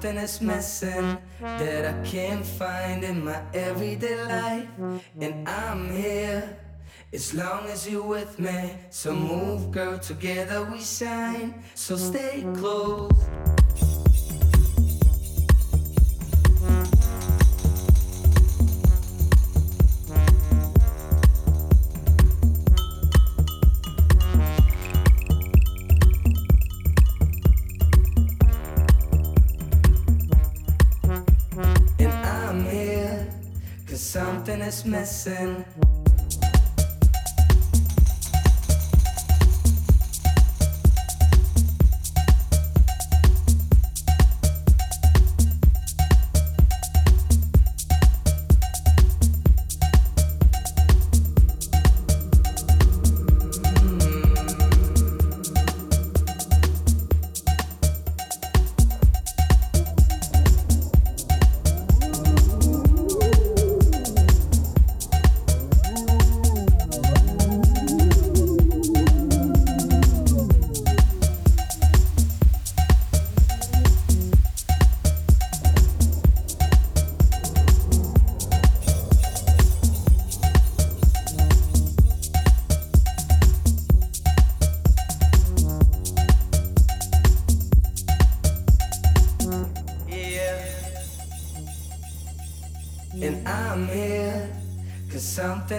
Something is missing that I can't find in my everyday life. And I'm here as long as you're with me. So move, girl, together we shine. So stay close. Missing.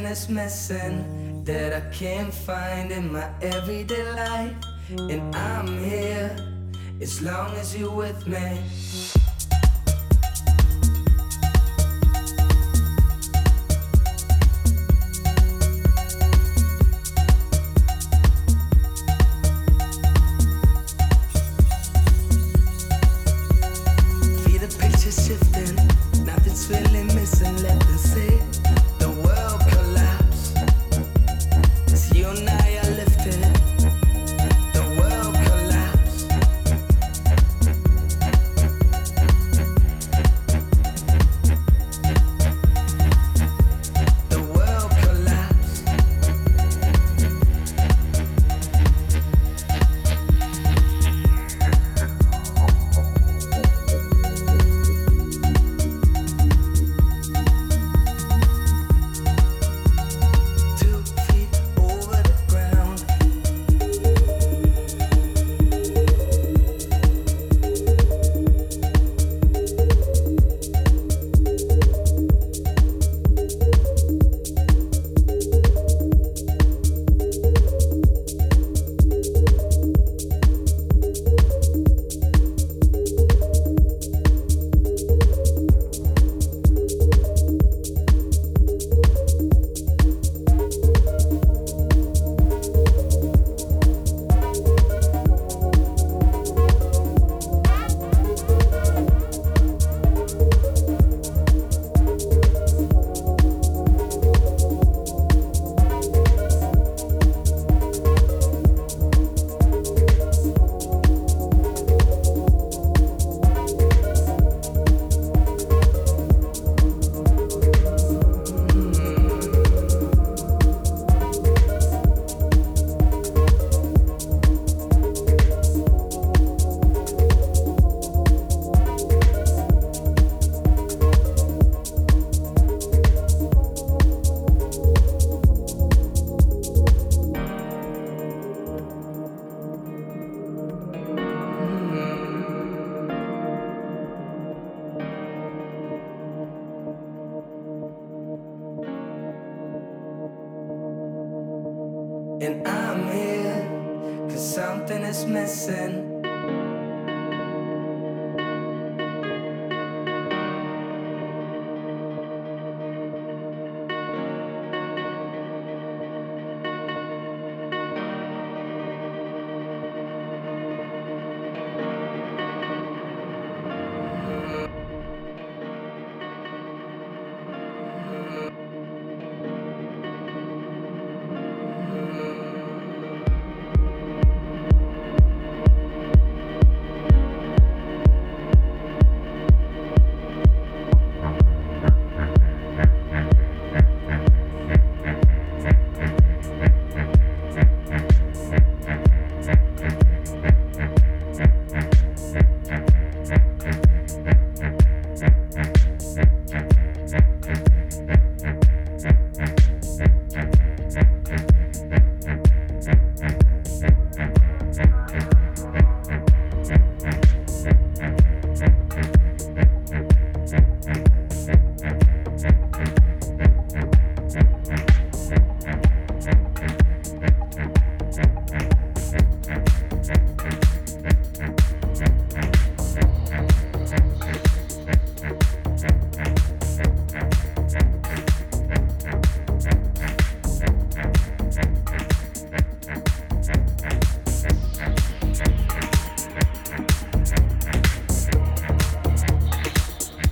Is missing that I can't find in my everyday life. And I'm here as long as you're with me.